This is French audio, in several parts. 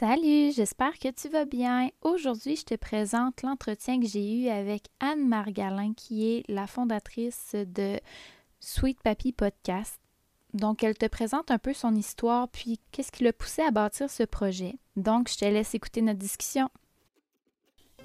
Salut, j'espère que tu vas bien. Aujourd'hui, je te présente l'entretien que j'ai eu avec Anne Margalin, qui est la fondatrice de Sweet Papy Podcast. Donc, elle te présente un peu son histoire, puis qu'est-ce qui l'a poussé à bâtir ce projet. Donc, je te laisse écouter notre discussion.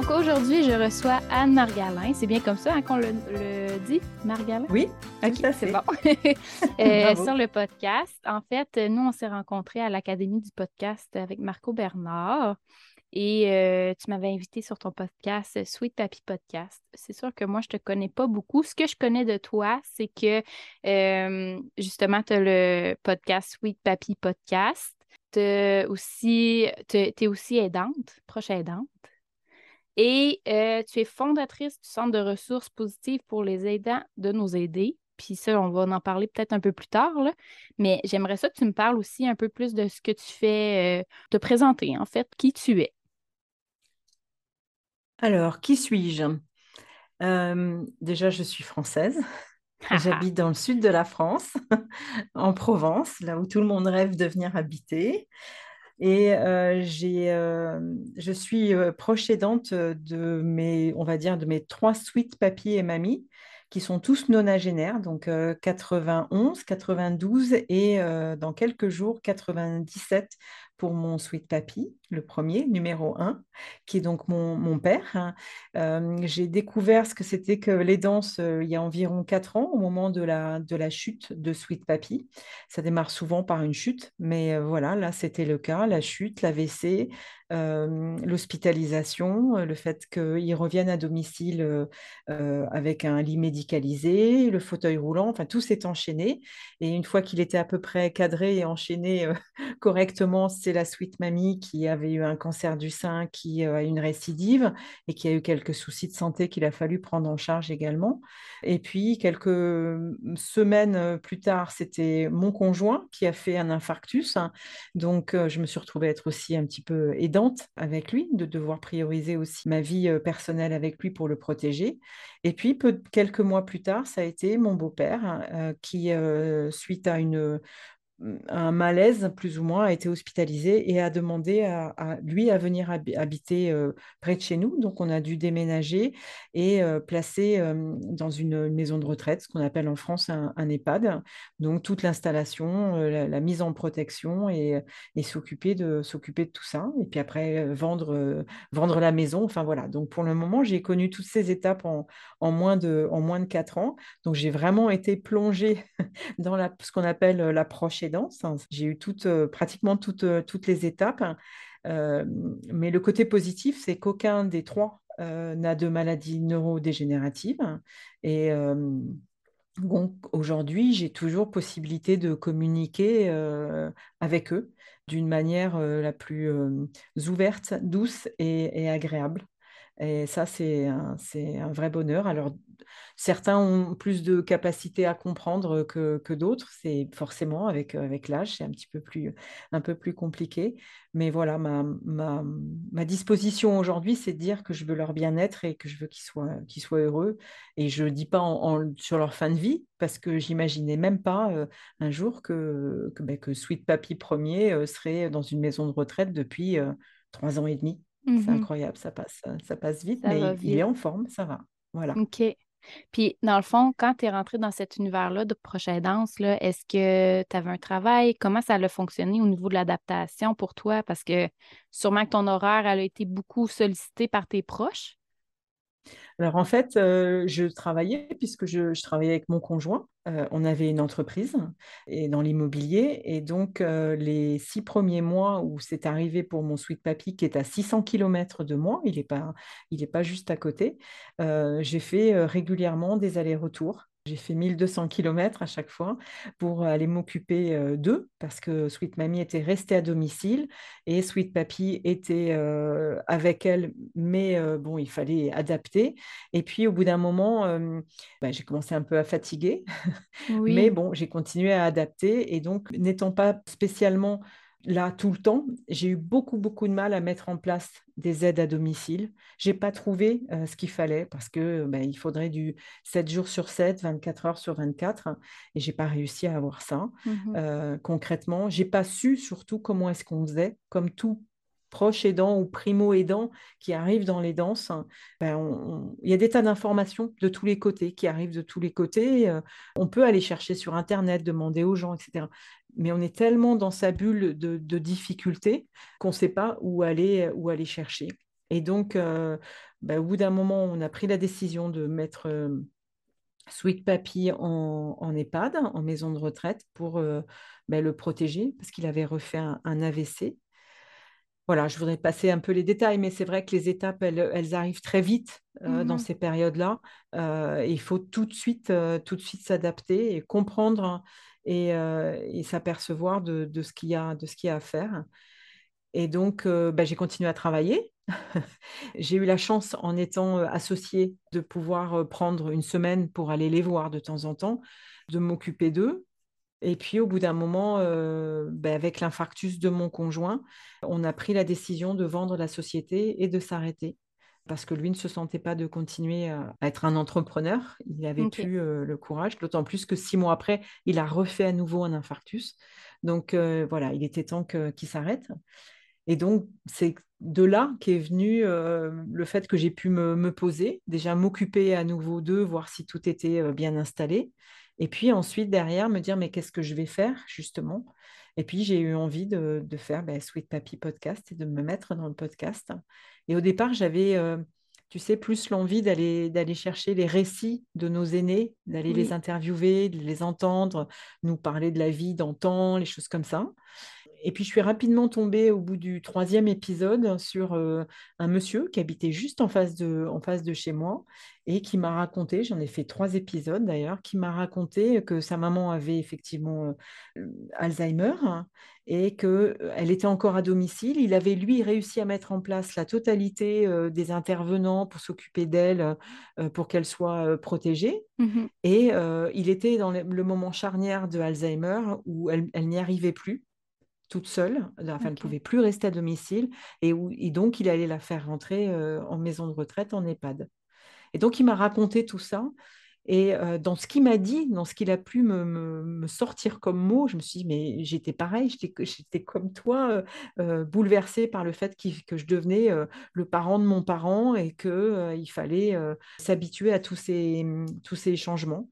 Donc aujourd'hui, je reçois Anne Margalin. C'est bien comme ça hein, qu'on le, dit, Margalin? Oui, ok, c'est bon. euh, sur le podcast, en fait, nous, on s'est rencontrés à l'Académie du podcast avec Marco Bernard. Et euh, tu m'avais invité sur ton podcast Sweet Papi Podcast. C'est sûr que moi, je ne te connais pas beaucoup. Ce que je connais de toi, c'est que euh, justement, tu as le podcast Sweet Papi Podcast. Tu es aussi aidante, proche aidante. Et euh, tu es fondatrice du Centre de ressources positives pour les aidants de nous aider. Puis ça, on va en parler peut-être un peu plus tard. Mais j'aimerais ça que tu me parles aussi un peu plus de ce que tu fais, euh, te présenter en fait, qui tu es? Alors, qui suis-je? Euh, Déjà, je suis française. J'habite dans le sud de la France, en Provence, là où tout le monde rêve de venir habiter. Et euh, euh, je suis euh, proche aidante de mes, on va dire, de mes trois suites papy et mamie, qui sont tous nonagénaires, donc 91, 92 et dans quelques jours 97 pour mon Sweet Papy, le premier, numéro un, qui est donc mon, père. Hein. Euh, j'ai découvert ce que c'était que les danses euh, il y a environ quatre ans, au moment de la, de la chute de Sweet Papy. Ça démarre souvent par une chute, mais euh, voilà, là c'était le cas, la chute, l'AVC, l'hospitalisation, le fait qu'il revienne à domicile avec un lit médicalisé, le fauteuil roulant, enfin tout s'est enchaîné. Et une fois qu'il était à peu près cadré et enchaîné correctement, la suite mamie qui avait eu un cancer du sein, qui a une récidive et qui a eu quelques soucis de santé qu'il a fallu prendre en charge également. Et puis, quelques semaines plus tard, c'était mon conjoint qui a fait un infarctus. Donc, je me suis retrouvée être aussi un petit peu aidante avec lui, de devoir prioriser aussi ma vie personnelle avec lui pour le protéger. Et puis, peu, quelques mois plus tard, ça a été mon beau-père qui, suite à une un malaise, plus ou moins, a été hospitalisé et a demandé à, lui à venir habiter euh, près de chez nous. Donc, on a dû déménager et euh, placer euh, dans une, maison de retraite, ce qu'on appelle en France un, EHPAD. Donc, toute l'installation, la, mise en protection et, s'occuper de, de tout ça. Et puis après, vendre, vendre la maison. Enfin, voilà. Donc, pour le moment, j'ai connu toutes ces étapes en, en, moins, de, en moins de quatre ans. Donc, j'ai vraiment été plongée dans la, ce qu'on appelle l'approche Hein. J'ai eu pratiquement toutes, les étapes. Euh, mais le côté positif, c'est qu'aucun des trois n'a de maladie neurodégénérative. Et donc aujourd'hui, j'ai toujours possibilité de communiquer avec eux d'une manière la plus ouverte, douce et, agréable. Et ça, c'est un, vrai bonheur. Alors, Certains ont plus de capacité à comprendre que, d'autres. C'est forcément avec, euh, l'âge, c'est un petit peu plus, un peu plus compliqué. Mais voilà, ma, disposition aujourd'hui, c'est de dire que je veux leur bien-être et que je veux qu'ils soient, heureux. Et je ne dis pas sur leur fin de vie, parce que j'imaginais même pas euh, un jour que, ben, Sweet Papy premier euh, serait dans une maison de retraite depuis trois ans et demi. C'est mmh incroyable, ça passe, ça passe vite, mais il est en forme, ça va. Voilà. OK. Puis, dans le fond, quand tu es rentré dans cet univers-là de prochaine danse, est-ce que tu avais un travail? Comment ça a fonctionné au niveau de l'adaptation pour toi? Parce que sûrement que ton horaire a été beaucoup sollicité par tes proches. Alors en fait, euh, je travaillais puisque je, travaillais avec mon conjoint. Euh, on avait une entreprise dans l'immobilier et donc euh, les six premiers mois où c'est arrivé pour mon Sweet Papy qui est à 600 km de moi, il n'est pas juste à côté, j'ai fait régulièrement des allers-retours j'ai fait 1200 km à chaque fois pour aller m'occuper euh, d'eux parce que Sweet Mamie était restée à domicile et Sweet Papy était euh, avec elle, mais euh, bon, il fallait adapter. Et puis au bout d'un moment, bah, j'ai commencé un peu à fatiguer, mais bon, j'ai continué à adapter et donc n'étant pas spécialement là tout le temps. J'ai eu beaucoup, beaucoup de mal à mettre en place des aides à domicile. Je n'ai pas trouvé euh, ce qu'il fallait parce que ben, il faudrait du 7 jours sur 7, 24 heures sur 24 et j'ai pas réussi à avoir ça. Mmh euh, concrètement, j'ai pas su surtout comment est-ce qu'on faisait, comme tout proche aidant ou primo aidant qui arrive dans les danses, ben il y a des tas d'informations de tous les côtés qui arrivent de tous les côtés. Euh, on peut aller chercher sur Internet, demander aux gens, etc mais on est tellement dans sa bulle de, difficultés qu'on ne sait pas où aller, où aller chercher. Et donc, euh, bah, au bout d'un moment, on a pris la décision de mettre euh, Sweet Papy en, EHPAD, en maison de retraite, pour bah, le protéger, parce qu'il avait refait un, AVC. Voilà, je voudrais passer un peu les détails, mais c'est vrai que les étapes, elles, arrivent très vite dans mmh ces périodes-là. il faut tout de suite, tout de suite s'adapter et comprendre euh, et, s'apercevoir de, ce qu'il y, a, de ce qu'il y a à faire. Et donc, euh, bah, j'ai continué à travailler. j'ai eu la chance, en étant euh, associée, de pouvoir prendre une semaine pour aller les voir de temps en temps, de m'occuper d'eux. Et puis, au bout d'un moment, bah, avec l'infarctus de mon conjoint, on a pris la décision de vendre la société et de s'arrêter parce que lui ne se sentait pas de continuer à, être un entrepreneur. Il n'avait plus euh, le courage, d'autant plus que six mois après, il a refait à nouveau un infarctus. Donc euh, voilà, il était temps qu'il s'arrête. Et donc, c'est de là qu'est venu euh, le fait que j'ai pu me, poser, déjà m'occuper à nouveau d'eux, voir si tout était bien installé. Et puis ensuite, derrière, me dire, mais qu'est-ce que je vais faire, justement? Et puis, j'ai eu envie de, faire ben, Sweet Papy Podcast et de me mettre dans le podcast. Et au départ, j'avais, euh, tu sais, plus l'envie d'aller, d'aller chercher les récits de nos aînés, d'aller les interviewer, de les entendre, nous parler de la vie d'antan, les choses comme ça. Et puis, je suis rapidement tombée au bout du troisième épisode sur euh, un monsieur qui habitait juste en face, de, en face de chez moi et qui m'a raconté, j'en ai fait trois épisodes d'ailleurs, qui m'a raconté que sa maman avait effectivement euh, Alzheimer et qu'elle était encore à domicile. Il avait, lui, réussi à mettre en place la totalité des intervenants pour s'occuper d'elle, pour qu'elle soit protégée. Mmh et il était dans le, moment charnière de Alzheimer où elle n'y arrivait plus toute seule, enfin, elle ne pouvait plus rester à domicile, et, où, donc il allait la faire rentrer euh, en maison de retraite, en EHPAD. Et donc il m'a raconté tout ça, et euh, dans ce qu'il m'a dit, dans ce qu'il a pu me, sortir comme mot, je me suis dit, mais j'étais pareil, j'étais comme toi, euh, bouleversée par le fait que je devenais le parent de mon parent et qu'il fallait s'habituer à tous ces, tous ces changements.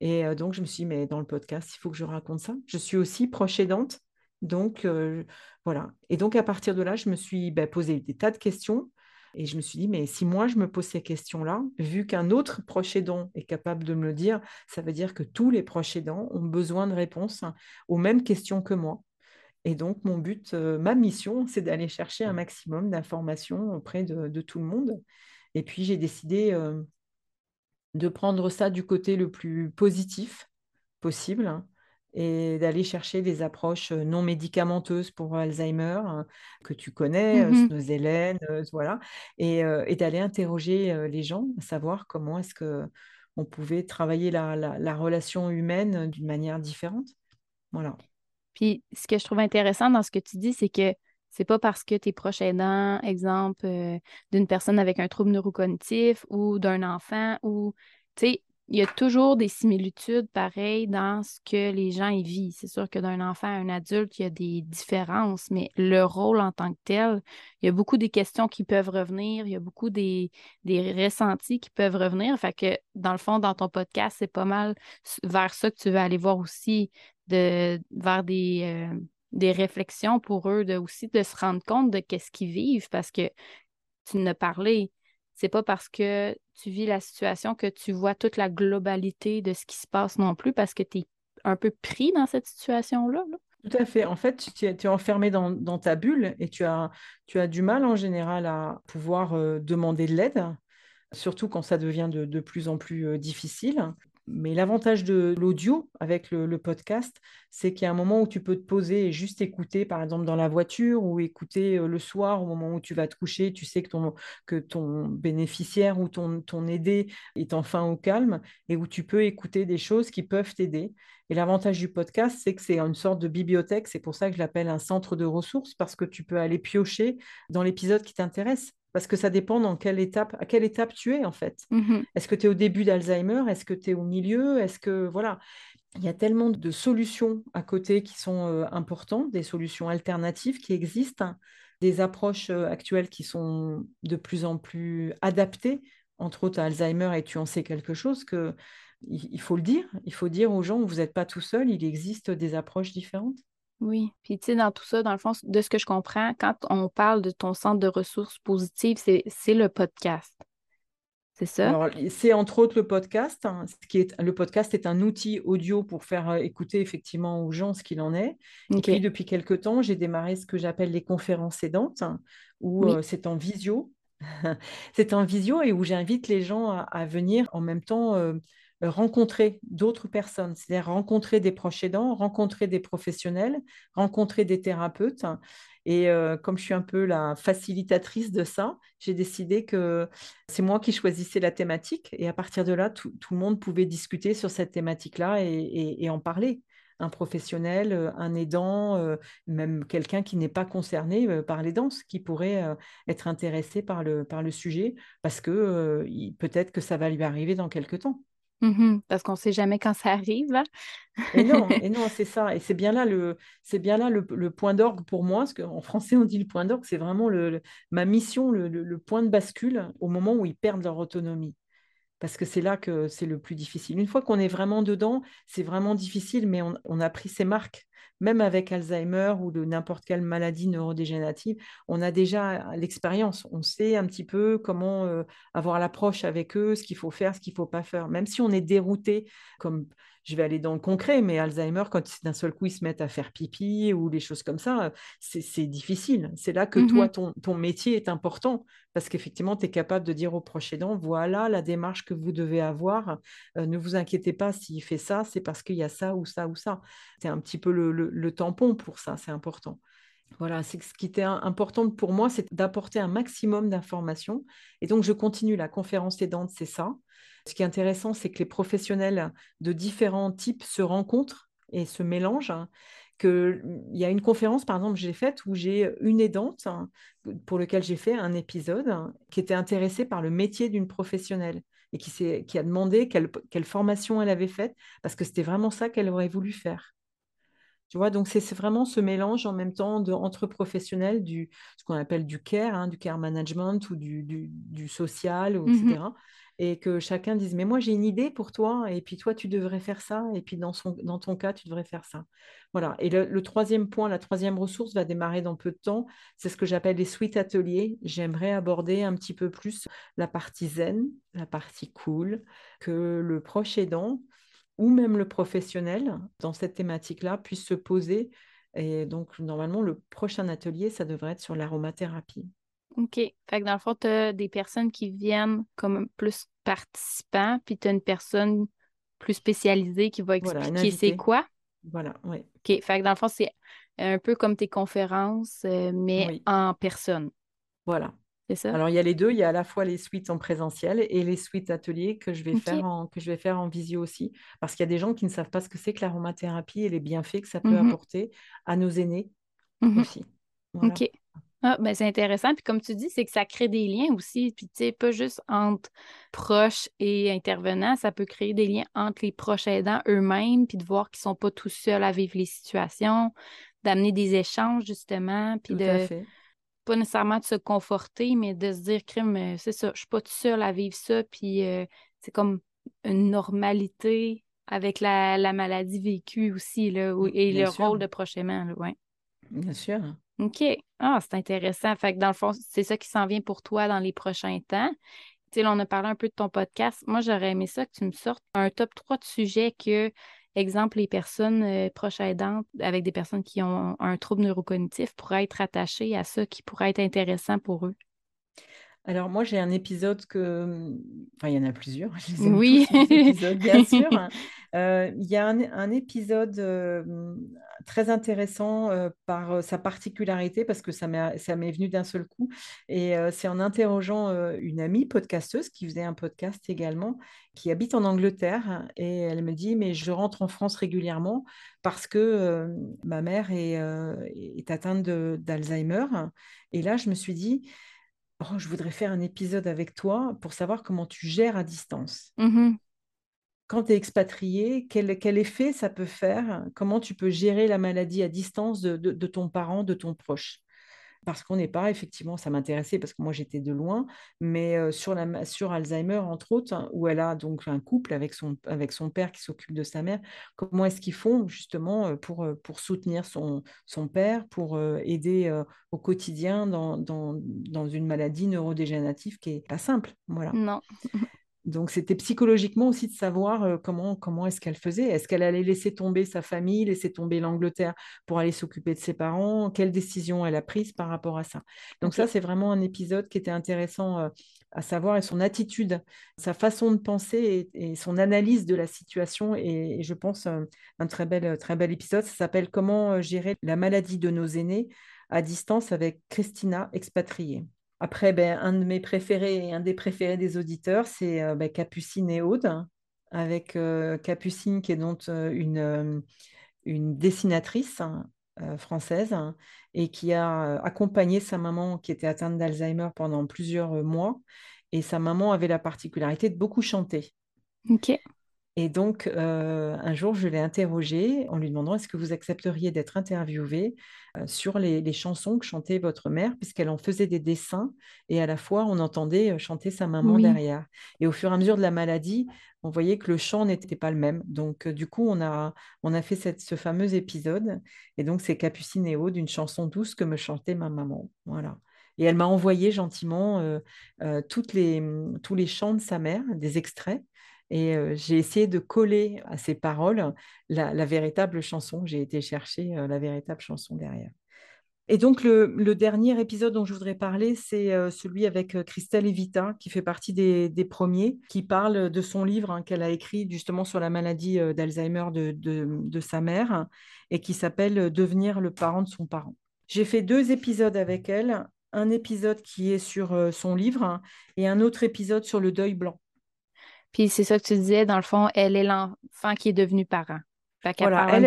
Et donc, je me suis dit, mais dans le podcast, il faut que je raconte ça. Je suis aussi proche aidante. Donc, euh, voilà. Et donc, à partir de là, je me suis bah, posé des tas de questions. Et je me suis dit, mais si moi, je me pose ces questions-là, vu qu'un autre proche aidant est capable de me le dire, ça veut dire que tous les proches aidants ont besoin de réponses aux mêmes questions que moi. Et donc, mon but, euh, ma mission, c'est d'aller chercher un maximum d'informations auprès de, tout le monde. Et puis, j'ai décidé euh, de prendre ça du côté le plus positif possible et d'aller chercher des approches non médicamenteuses pour Alzheimer hein, que tu connais, Hélène, voilà, et, d'aller interroger les gens, savoir comment est-ce que on pouvait travailler la, la, relation humaine d'une manière différente. Voilà. Puis, ce que je trouve intéressant dans ce que tu dis, c'est que c'est pas parce que tu es proche aidant, exemple, d'une personne avec un trouble neurocognitif ou d'un enfant ou, tu sais, il y a toujours des similitudes pareilles dans ce que les gens y vivent. C'est sûr que d'un enfant à un adulte, il y a des différences, mais le rôle en tant que tel, il y a beaucoup des questions qui peuvent revenir, il y a beaucoup des, ressentis qui peuvent revenir. Fait que dans le fond, dans ton podcast, c'est pas mal vers ça que tu veux aller voir aussi, de, vers des, euh, des réflexions pour eux, de aussi de se rendre compte de qu'est-ce qu'ils vivent parce que tu ne parlé c'est pas parce que tu vis la situation que tu vois toute la globalité de ce qui se passe non plus parce que tu es un peu pris dans cette situation-là. Tout à fait. En fait, tu es, enfermé dans, ta bulle et tu as, tu as du mal en général à pouvoir euh, demander de l'aide, surtout quand ça devient de, plus en plus euh, difficile. Mais l'avantage de l'audio avec le, podcast, c'est qu'il y a un moment où tu peux te poser et juste écouter, par exemple dans la voiture ou écouter euh, le soir au moment où tu vas te coucher. Tu sais que ton, bénéficiaire ou ton, ton aidé est enfin au calme et où tu peux écouter des choses qui peuvent t'aider. Et l'avantage du podcast, c'est que c'est une sorte de bibliothèque. C'est pour ça que je l'appelle un centre de ressources parce que tu peux aller piocher dans l'épisode qui t'intéresse parce que ça dépend dans quelle étape, à quelle étape tu es en fait. Mmh Est-ce que tu es au début d'Alzheimer? Est-ce que tu es au milieu? Est-ce que voilà, il y a tellement de solutions à côté qui sont euh, importantes, des solutions alternatives qui existent, des approches euh, actuelles qui sont de plus en plus adaptées, entre autres à Alzheimer et tu en sais quelque chose que il faut le dire, il faut dire aux gens, vous n'êtes pas tout seul, il existe des approches différentes. Oui, puis tu sais, dans tout ça, dans le fond, de ce que je comprends, quand on parle de ton centre de ressources positives, c'est le podcast. C'est ça? Alors, c'est entre autres le podcast. Hein, ce qui est, le podcast est un outil audio pour faire euh, écouter effectivement aux gens ce qu'il en est. Et puis, depuis quelques temps, j'ai démarré ce que j'appelle les conférences aidantes, hein, où euh, c'est en visio. c'est en visio et où j'invite les gens à, venir en même temps euh, rencontrer d'autres personnes, c'est-à-dire rencontrer des proches aidants, rencontrer des professionnels, rencontrer des thérapeutes. Et euh, comme je suis un peu la facilitatrice de ça, j'ai décidé que c'est moi qui choisissais la thématique. Et à partir de là, tout, le monde pouvait discuter sur cette thématique-là et, en parler. Un professionnel, euh, un aidant, euh, même quelqu'un qui n'est pas concerné par les danses, qui pourrait être intéressé par le, par le sujet, parce que peut-être que ça va lui arriver dans quelques temps. Mmh parce qu'on ne sait jamais quand ça arrive. Hein. et non, et non, c'est ça. Et c'est bien là le, c'est bien là le, point d'orgue pour moi, parce qu'en français on dit le point d'orgue, c'est vraiment le, ma mission, le, point de bascule au moment où ils perdent leur autonomie. Parce que c'est là que c'est le plus difficile. Une fois qu'on est vraiment dedans, c'est vraiment difficile, mais on a pris ses marques même avec Alzheimer ou de n'importe quelle maladie neurodégénérative, on a déjà l'expérience. On sait un petit peu comment euh, avoir l'approche avec eux, ce qu'il faut faire, ce qu'il ne faut pas faire. Même si on est dérouté, comme je vais aller dans le concret, mais Alzheimer, quand d'un seul coup ils se mettent à faire pipi ou des choses comme ça, c'est difficile. C'est là que toi, mmh ton, métier est important parce qu'effectivement, tu es capable de dire aux proches aidants, voilà la démarche que vous devez avoir. Euh, ne vous inquiétez pas s'il fait ça, c'est parce qu'il y a ça ou ça ou ça. C'est un petit peu le, tampon pour ça, c'est important. Voilà, c'est ce qui était important pour moi, c'est d'apporter un maximum d'informations. Et donc, je continue la conférence aidante, c'est ça. Ce qui est intéressant, c'est que les professionnels de différents types se rencontrent et se mélangent. Que, il y a une conférence, par exemple, que j'ai faite où j'ai une aidante pour laquelle j'ai fait un épisode qui était intéressée par le métier d'une professionnelle et qui, a demandé quelle, quelle formation elle avait faite parce que c'était vraiment ça qu'elle aurait voulu faire. Tu vois, donc c'est vraiment ce mélange en même temps de, entre professionnels, du, ce qu'on appelle du care, hein, du care management ou du, du, social, etc. Mmh et que chacun dise, mais moi j'ai une idée pour toi, et puis toi tu devrais faire ça, et puis dans, son, dans ton cas tu devrais faire ça. Voilà. Et le, troisième point, la troisième ressource va démarrer dans peu de temps, c'est ce que j'appelle les suites ateliers. J'aimerais aborder un petit peu plus la partie zen, la partie cool, que le proche aidant ou même le professionnel dans cette thématique-là puisse se poser. Et donc, normalement, le prochain atelier, ça devrait être sur l'aromathérapie. OK. Fait que dans le fond, tu as des personnes qui viennent comme plus participants, puis tu as une personne plus spécialisée qui va expliquer c'est quoi? Voilà, oui. OK. Fait que dans le fond, c'est un peu comme tes conférences, euh, mais en personne. Voilà. Alors, il y a les deux. Il y a à la fois les suites en présentiel et les suites ateliers que je vais, faire, en, que je vais faire en visio aussi. Parce qu'il y a des gens qui ne savent pas ce que c'est que l'aromathérapie et les bienfaits que ça peut mmh apporter à nos aînés mmh aussi. OK. Ah, ben c'est intéressant. Puis comme tu dis, c'est que ça crée des liens aussi. Puis tu sais, pas juste entre proches et intervenants, ça peut créer des liens entre les proches aidants eux-mêmes, puis de voir qu'ils ne sont pas tout seuls à vivre les situations, d'amener des échanges justement, puis de pas nécessairement de se conforter, mais de se dire, crime, euh, c'est ça, je suis pas tout seul à vivre ça, puis euh, c'est comme une normalité avec la, maladie vécue aussi, là, et le rôle de prochainement, ouais. Bien sûr. OK. Ah, c'est intéressant. Fait que dans le fond, c'est ça qui s'en vient pour toi dans les prochains temps. Tu sais, là, on a parlé un peu de ton podcast. Moi, j'aurais aimé ça que tu me sortes un top 3 de sujets que, exemple, les personnes euh, proches aidantes avec des personnes qui ont un trouble neurocognitif pourraient être attachées à ça, qui pourrait être intéressant pour eux. Alors moi, j'ai un épisode que... Enfin, il y en a plusieurs. oui. bien sûr. Euh, il y a un, épisode euh, très intéressant euh, par sa particularité, parce que ça m'est venu d'un seul coup. Et c'est en interrogeant une amie podcasteuse qui faisait un podcast également, qui habite en Angleterre. Et elle me dit, mais je rentre en France régulièrement parce que ma mère est, est atteinte d'Alzheimer. Et là, je me suis dit oh, je voudrais faire un épisode avec toi pour savoir comment tu gères à distance. Mmh Quand tu es expatrié, quel, effet ça peut faire? Comment tu peux gérer la maladie à distance de ton parent, de ton proche? Parce qu'on n'est pas, effectivement, ça m'intéressait parce que moi j'étais de loin, mais sur, la, sur Alzheimer, entre autres, hein, où elle a donc un couple avec son, avec son père qui s'occupe de sa mère, comment est-ce qu'ils font justement pour, pour soutenir son, son père, pour aider au quotidien dans, dans, dans, une maladie neurodégénérative qui n'est pas simple. Voilà. Non. Donc, c'était psychologiquement aussi de savoir euh, comment, comment est-ce qu'elle faisait. Est-ce qu'elle allait laisser tomber sa famille, laisser tomber l'Angleterre pour aller s'occuper de ses parents? Quelle décision elle a prise par rapport à ça? Donc, ça, c'est vraiment un épisode qui était intéressant euh, à savoir et son attitude, sa façon de penser et, son analyse de la situation. Et, je pense euh, un très bel, très bel épisode. Ça s'appelle Comment gérer la maladie de nos aînés à distance avec Christina, expatriée. Après, ben, un de mes préférés et un des préférés des auditeurs, c'est euh, ben, Capucine et Aude, avec euh, Capucine qui est donc euh, une, une dessinatrice hein, française hein, et qui a accompagné sa maman qui était atteinte d'Alzheimer pendant plusieurs mois. Et sa maman avait la particularité de beaucoup chanter. Ok. Et donc, euh, un jour, je l'ai interrogée en lui demandant est-ce que vous accepteriez d'être interviewée euh, sur les, chansons que chantait votre mère, puisqu'elle en faisait des dessins et à la fois, on entendait euh, chanter sa maman derrière. Et au fur et à mesure de la maladie, on voyait que le chant n'était pas le même. Donc, du coup, on a, on a fait cette, ce fameux épisode. Et donc, c'est Capucine et Aude, une chanson douce que me chantait ma maman. Voilà. Et elle m'a envoyé gentiment toutes les, tous les chants de sa mère, des extraits. Et j'ai essayé de coller à ces paroles la, véritable chanson. J'ai été chercher la véritable chanson derrière. Et donc, le, dernier épisode dont je voudrais parler, c'est celui avec Christelle Evita, qui fait partie des, premiers, qui parle de son livre hein, qu'elle a écrit justement sur la maladie d'Alzheimer de, de, sa mère et qui s'appelle Devenir le parent de son parent. J'ai fait deux épisodes avec elle, un épisode qui est sur son livre et un autre épisode sur le deuil blanc. Puis c'est ça que tu disais, dans le fond, elle est l'enfant qui est devenu parent. voilà, elle,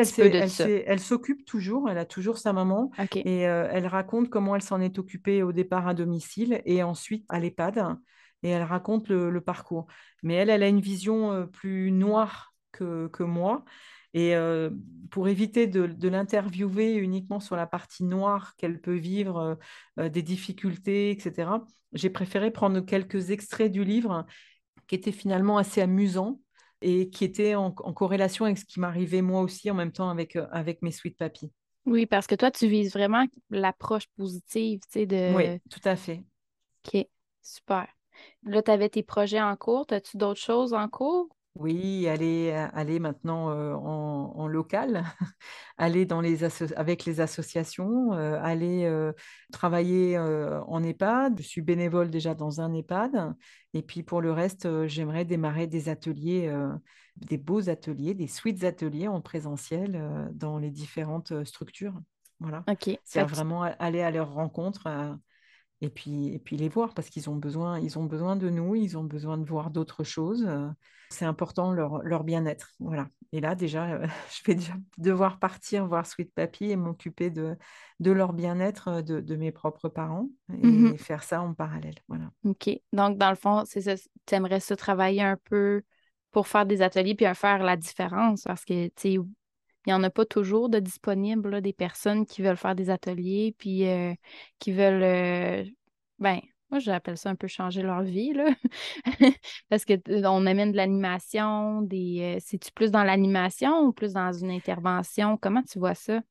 elle, s'occupe toujours, elle a toujours sa maman et euh, elle raconte comment elle s'en est occupée au départ à domicile et ensuite à l'EHPAD et elle raconte le, parcours. Mais elle, elle a une vision euh, plus noire que, que moi et euh, pour éviter de, de l'interviewer uniquement sur la partie noire qu'elle peut vivre, des difficultés, etc., j'ai préféré prendre quelques extraits du livre qui était finalement assez amusant et qui était en, corrélation avec ce qui m'arrivait moi aussi en même temps avec, euh, avec mes sweet papy. Oui, parce que toi, tu vises vraiment l'approche positive, tu sais, de... Oui, tout à fait. OK, super. Là, tu avais tes projets en cours. As-tu d'autres choses en cours? Oui, aller, aller maintenant en, local, aller dans les avec les associations, aller travailler en EHPAD. Je suis bénévole déjà dans un EHPAD. Et puis pour le reste, j'aimerais démarrer des ateliers, des beaux ateliers, des suites ateliers en présentiel dans les différentes structures. Voilà. Ok. C'est vraiment aller à leur rencontre et puis, et puis les voir parce qu'ils ont besoin, ils ont besoin de nous, ils ont besoin de voir d'autres choses. Euh, c'est important leur, leur bien-être. Voilà. Et là, déjà, euh, je vais déjà devoir partir voir Sweet Papy et m'occuper de, de leur bien-être euh, de, de, mes propres parents et mmh faire ça en parallèle. Voilà. OK. Donc, dans le fond, c'est ça, tu aimerais ça travailler un peu pour faire des ateliers puis faire la différence parce que, tu il n'y en a pas toujours de disponibles, des personnes qui veulent faire des ateliers, puis euh, qui veulent, euh, ben, moi j'appelle ça un peu changer leur vie, là. parce que on amène de l'animation, des, euh, c'est-tu plus dans l'animation ou plus dans une intervention? Comment tu vois ça?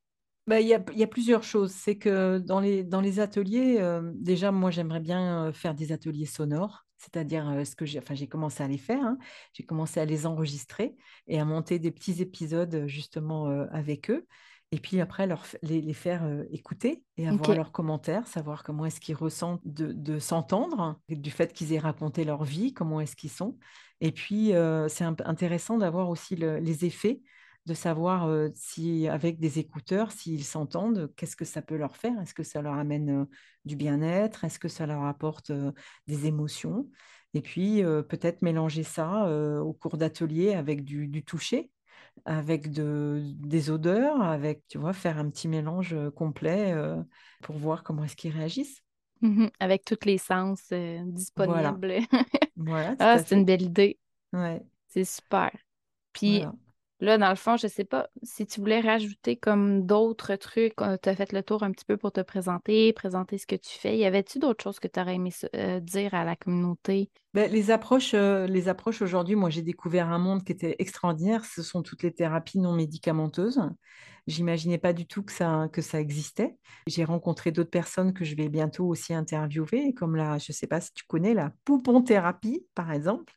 bah, il y, a, plusieurs choses. C'est que dans les, dans les ateliers, euh, déjà, moi, j'aimerais bien euh, faire des ateliers sonores. C'est-à-dire, ce que j'ai, enfin, j'ai commencé à les faire. Hein. J'ai commencé à les enregistrer et à monter des petits épisodes justement avec eux. Et puis après, leur, les, les faire écouter et avoir leurs commentaires, savoir comment est-ce qu'ils ressentent de, de s'entendre, du fait qu'ils aient raconté leur vie, comment est-ce qu'ils sont. Et puis, c'est intéressant d'avoir aussi le, les effets de savoir si avec des écouteurs, s'ils s'entendent, qu'est-ce que ça peut leur faire? Est-ce que ça leur amène du bien-être? Est-ce que ça leur apporte des émotions? Et puis peut-être mélanger ça au cours d'atelier avec du, toucher, avec de, des odeurs, avec, tu vois, faire un petit mélange complet pour voir comment est-ce qu'ils réagissent. Mmh avec tous les sens disponibles. Voilà. ah, c'est une belle idée. Ouais. C'est super. Puis, Là, dans le fond, je ne sais pas si tu voulais rajouter comme d'autres trucs. Tu as fait le tour un petit peu pour te présenter, présenter ce que tu fais. Y avait-tu d'autres choses que tu aurais aimé euh, dire à la communauté? Ben, les approches, euh, les approches aujourd'hui, moi, j'ai découvert un monde qui était extraordinaire. Ce sont toutes les thérapies non médicamenteuses. J'imaginais pas du tout que ça, que ça existait. J'ai rencontré d'autres personnes que je vais bientôt aussi interviewer, comme la, je ne sais pas si tu connais, la poupon-thérapie, par exemple.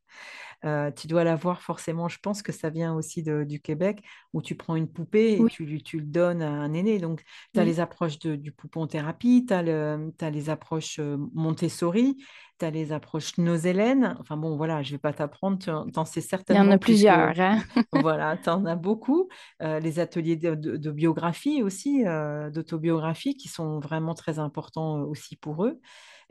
Euh, tu dois la voir forcément. Je pense que ça vient aussi du Québec, où tu prends une poupée et tu, tu, le donnes à un aîné. Donc, tu as les approches du poupon-thérapie, tu as, as, les approches euh, Montessori, tu as les approches Nosélène. Enfin bon, voilà, je ne vais pas t'apprendre, tu en sais certainement. Il y en a plusieurs. Hein? voilà, tu en as beaucoup. Euh, les ateliers de, biographie aussi, d'autobiographie, qui sont vraiment très importants aussi pour eux.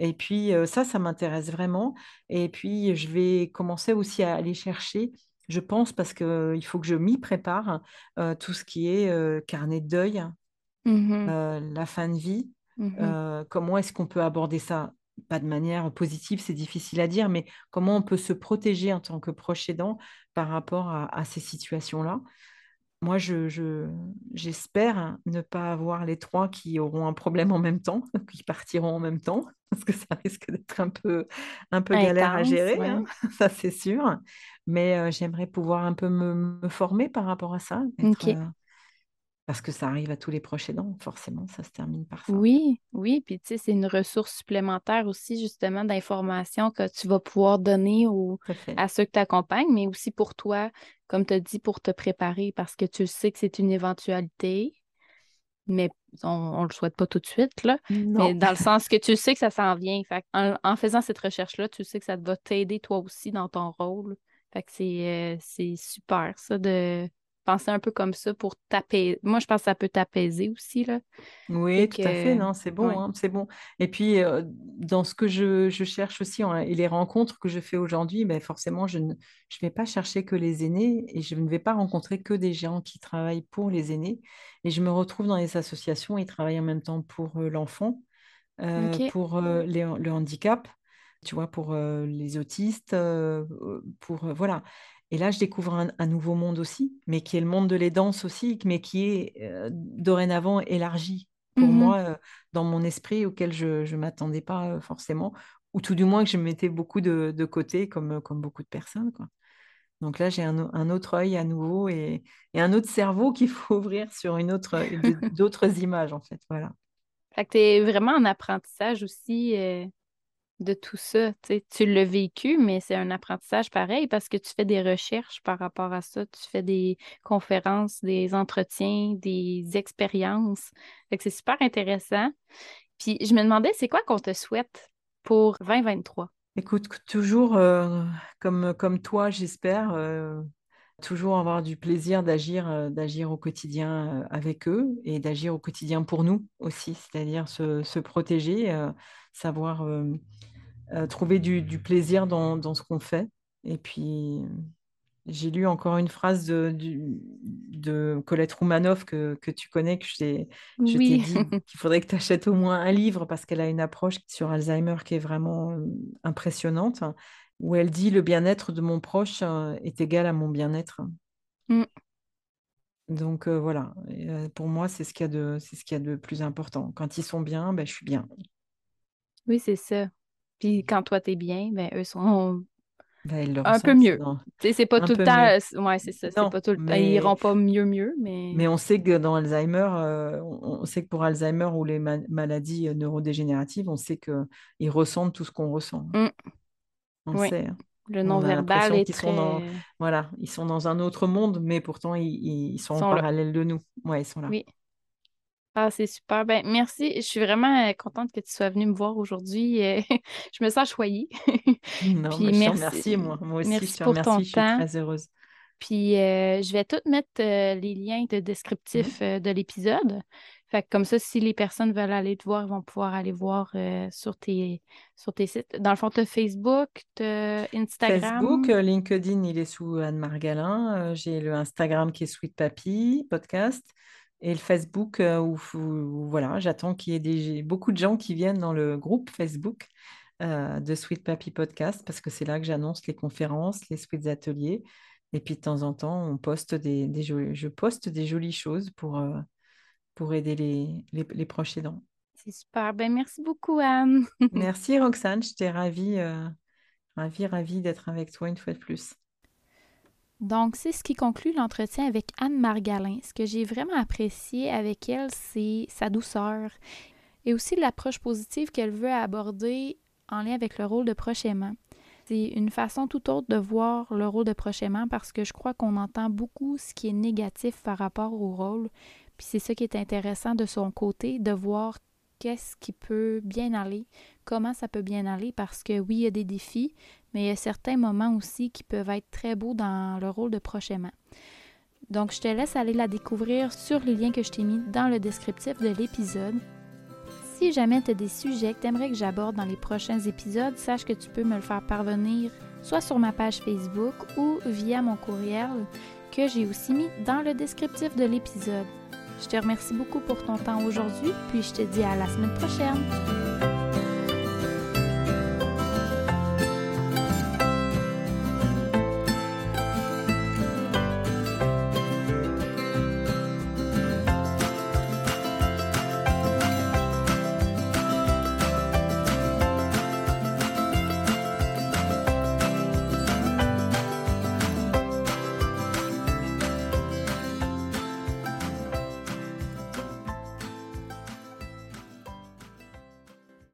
Et puis ça, ça m'intéresse vraiment. Et puis je vais commencer aussi à aller chercher, je pense, parce qu'il faut que je m'y prépare, tout ce qui est carnet de deuil, mmh la fin de vie. Mmh comment est-ce qu'on peut aborder ça? Pas de manière positive, c'est difficile à dire, mais comment on peut se protéger en tant que proche aidant par rapport à ces situations-là? Moi, je, j'espère ne pas avoir les trois qui auront un problème en même temps, qui partiront en même temps, parce que ça risque d'être un peu, un peu galère à gérer, hein, ça c'est sûr. Mais euh, j'aimerais pouvoir un peu me, former par rapport à ça. Euh, parce que ça arrive à tous les proches aidants, forcément, ça se termine par ça. Oui, oui, puis tu sais, c'est une ressource supplémentaire aussi, justement, d'informations que tu vas pouvoir donner à ceux que tu accompagnes, mais aussi pour toi, comme tu as dit, pour te préparer, parce que tu sais que c'est une éventualité, mais on ne le souhaite pas tout de suite, là. Mais dans le sens que tu sais que ça s'en vient. Fait en, faisant cette recherche-là, tu sais que ça va t'aider toi aussi dans ton rôle. Fait que c'est euh, super, ça, de penser un peu comme ça pour taper. Moi, je pense que ça peut t'apaiser aussi. Là. Oui, tout à fait. Non, c'est bon, hein, c'est bon. Et puis, euh, dans ce que je, cherche aussi et les rencontres que je fais aujourd'hui, ben, forcément, je ne je vais pas chercher que les aînés et je ne vais pas rencontrer que des gens qui travaillent pour les aînés. Et je me retrouve dans les associations, ils travaillent en même temps pour euh, l'enfant, euh, pour le handicap tu vois, pour les autistes, pour voilà. Et là, je découvre un, nouveau monde aussi, mais qui est le monde de les danses aussi, mais qui est euh, dorénavant élargi pour mmh moi euh, dans mon esprit auquel je ne m'attendais pas euh, forcément, ou tout du moins que je mettais beaucoup de, côté comme, comme beaucoup de personnes. Quoi. Donc là, j'ai un, autre œil à nouveau et, un autre cerveau qu'il faut ouvrir sur une autre, d'autres images, en fait. Voilà. Fait que tu es vraiment en apprentissage aussi de tout ça. Tu l'as vécu, mais c'est un apprentissage pareil parce que tu fais des recherches par rapport à ça. Tu fais des conférences, des entretiens, des expériences. c'est super intéressant. Puis je me demandais, c'est quoi qu'on te souhaite pour 2023? Écoute, toujours euh, comme, toi, j'espère, euh, toujours avoir du plaisir d'agir, euh, d'agir au quotidien avec eux et d'agir au quotidien pour nous aussi, c'est-à-dire se protéger, savoir euh, trouver du, plaisir dans, ce qu'on fait. Et puis, j'ai lu encore une phrase de, de Colette Roumanoff que, tu connais, que je t'ai dit qu'il faudrait que tu achètes au moins un livre parce qu'elle a une approche sur Alzheimer qui est vraiment euh, impressionnante, où elle dit le bien-être de mon proche euh, est égal à mon bien-être. Mm. Donc voilà, pour moi, c'est ce qu'il y, a de, ce qu'il y a de plus important. Quand ils sont bien, ben, je suis bien. Oui, c'est ça. Puis quand toi, t'es bien, ben, eux sont Ben, un peu mieux. C'est pas tout le temps. Ouais, c'est ça. pas tout le temps. Ils iront pas mieux, mieux, mais. Mais on sait que dans Alzheimer, euh, on sait que pour Alzheimer ou les maladies euh, neurodégénératives, on sait qu'ils ressentent tout ce qu'on ressent. Mm. On le sait. Hein. Le non-verbal est très... dans, voilà, ils sont dans un autre monde, mais pourtant ils, sont, en parallèle de nous. Ouais, ils sont là. Oui. Ah, c'est super. Ben, merci. Je suis vraiment euh, contente que tu sois venue me voir aujourd'hui. Euh, je me sens choyée. non, Puis merci. moi. Moi aussi, merci je pour ton je suis très heureuse. Puis euh, je vais tout mettre les liens de descriptif mmh. de l'épisode. Fait que comme ça, si les personnes veulent aller te voir, ils vont pouvoir aller voir sur, tes, sur tes sites. Dans le fond, tu as Facebook, tu as Instagram. Facebook, LinkedIn, il est sous Anne Margalin. J'ai le Instagram qui est Sweet Papy, podcast et le Facebook euh, où, voilà, j'attends qu'il y ait des, beaucoup de gens qui viennent dans le groupe Facebook euh, de Sweet Papi Podcast parce que c'est là que j'annonce les conférences, les Sweet Ateliers. Et puis de temps en temps, on poste des, des je poste des jolies choses pour, euh, pour aider les, les, proches aidants. C'est super. Ben, merci beaucoup, Anne. merci, Roxane. J'étais ravie, ravie, ravie d'être avec toi une fois de plus. Donc, c'est ce qui conclut l'entretien avec Anne Margalin. Ce que j'ai vraiment apprécié avec elle, c'est sa douceur et aussi l'approche positive qu'elle veut aborder en lien avec le rôle de proche aimant. C'est une façon tout autre de voir le rôle de proche aimant parce que je crois qu'on entend beaucoup ce qui est négatif par rapport au rôle. Puis c'est ça qui est intéressant de son côté, de voir qu'est-ce qui peut bien aller, comment ça peut bien aller, parce que oui, il y a des défis, mais il y a certains moments aussi qui peuvent être très beaux dans le rôle de prochainement. Donc, je te laisse aller la découvrir sur les liens que je t'ai mis dans le descriptif de l'épisode. Si jamais tu as des sujets que tu aimerais que j'aborde dans les prochains épisodes, sache que tu peux me le faire parvenir soit sur ma page Facebook ou via mon courriel que j'ai aussi mis dans le descriptif de l'épisode. Je te remercie beaucoup pour ton temps aujourd'hui, puis je te dis à la semaine prochaine.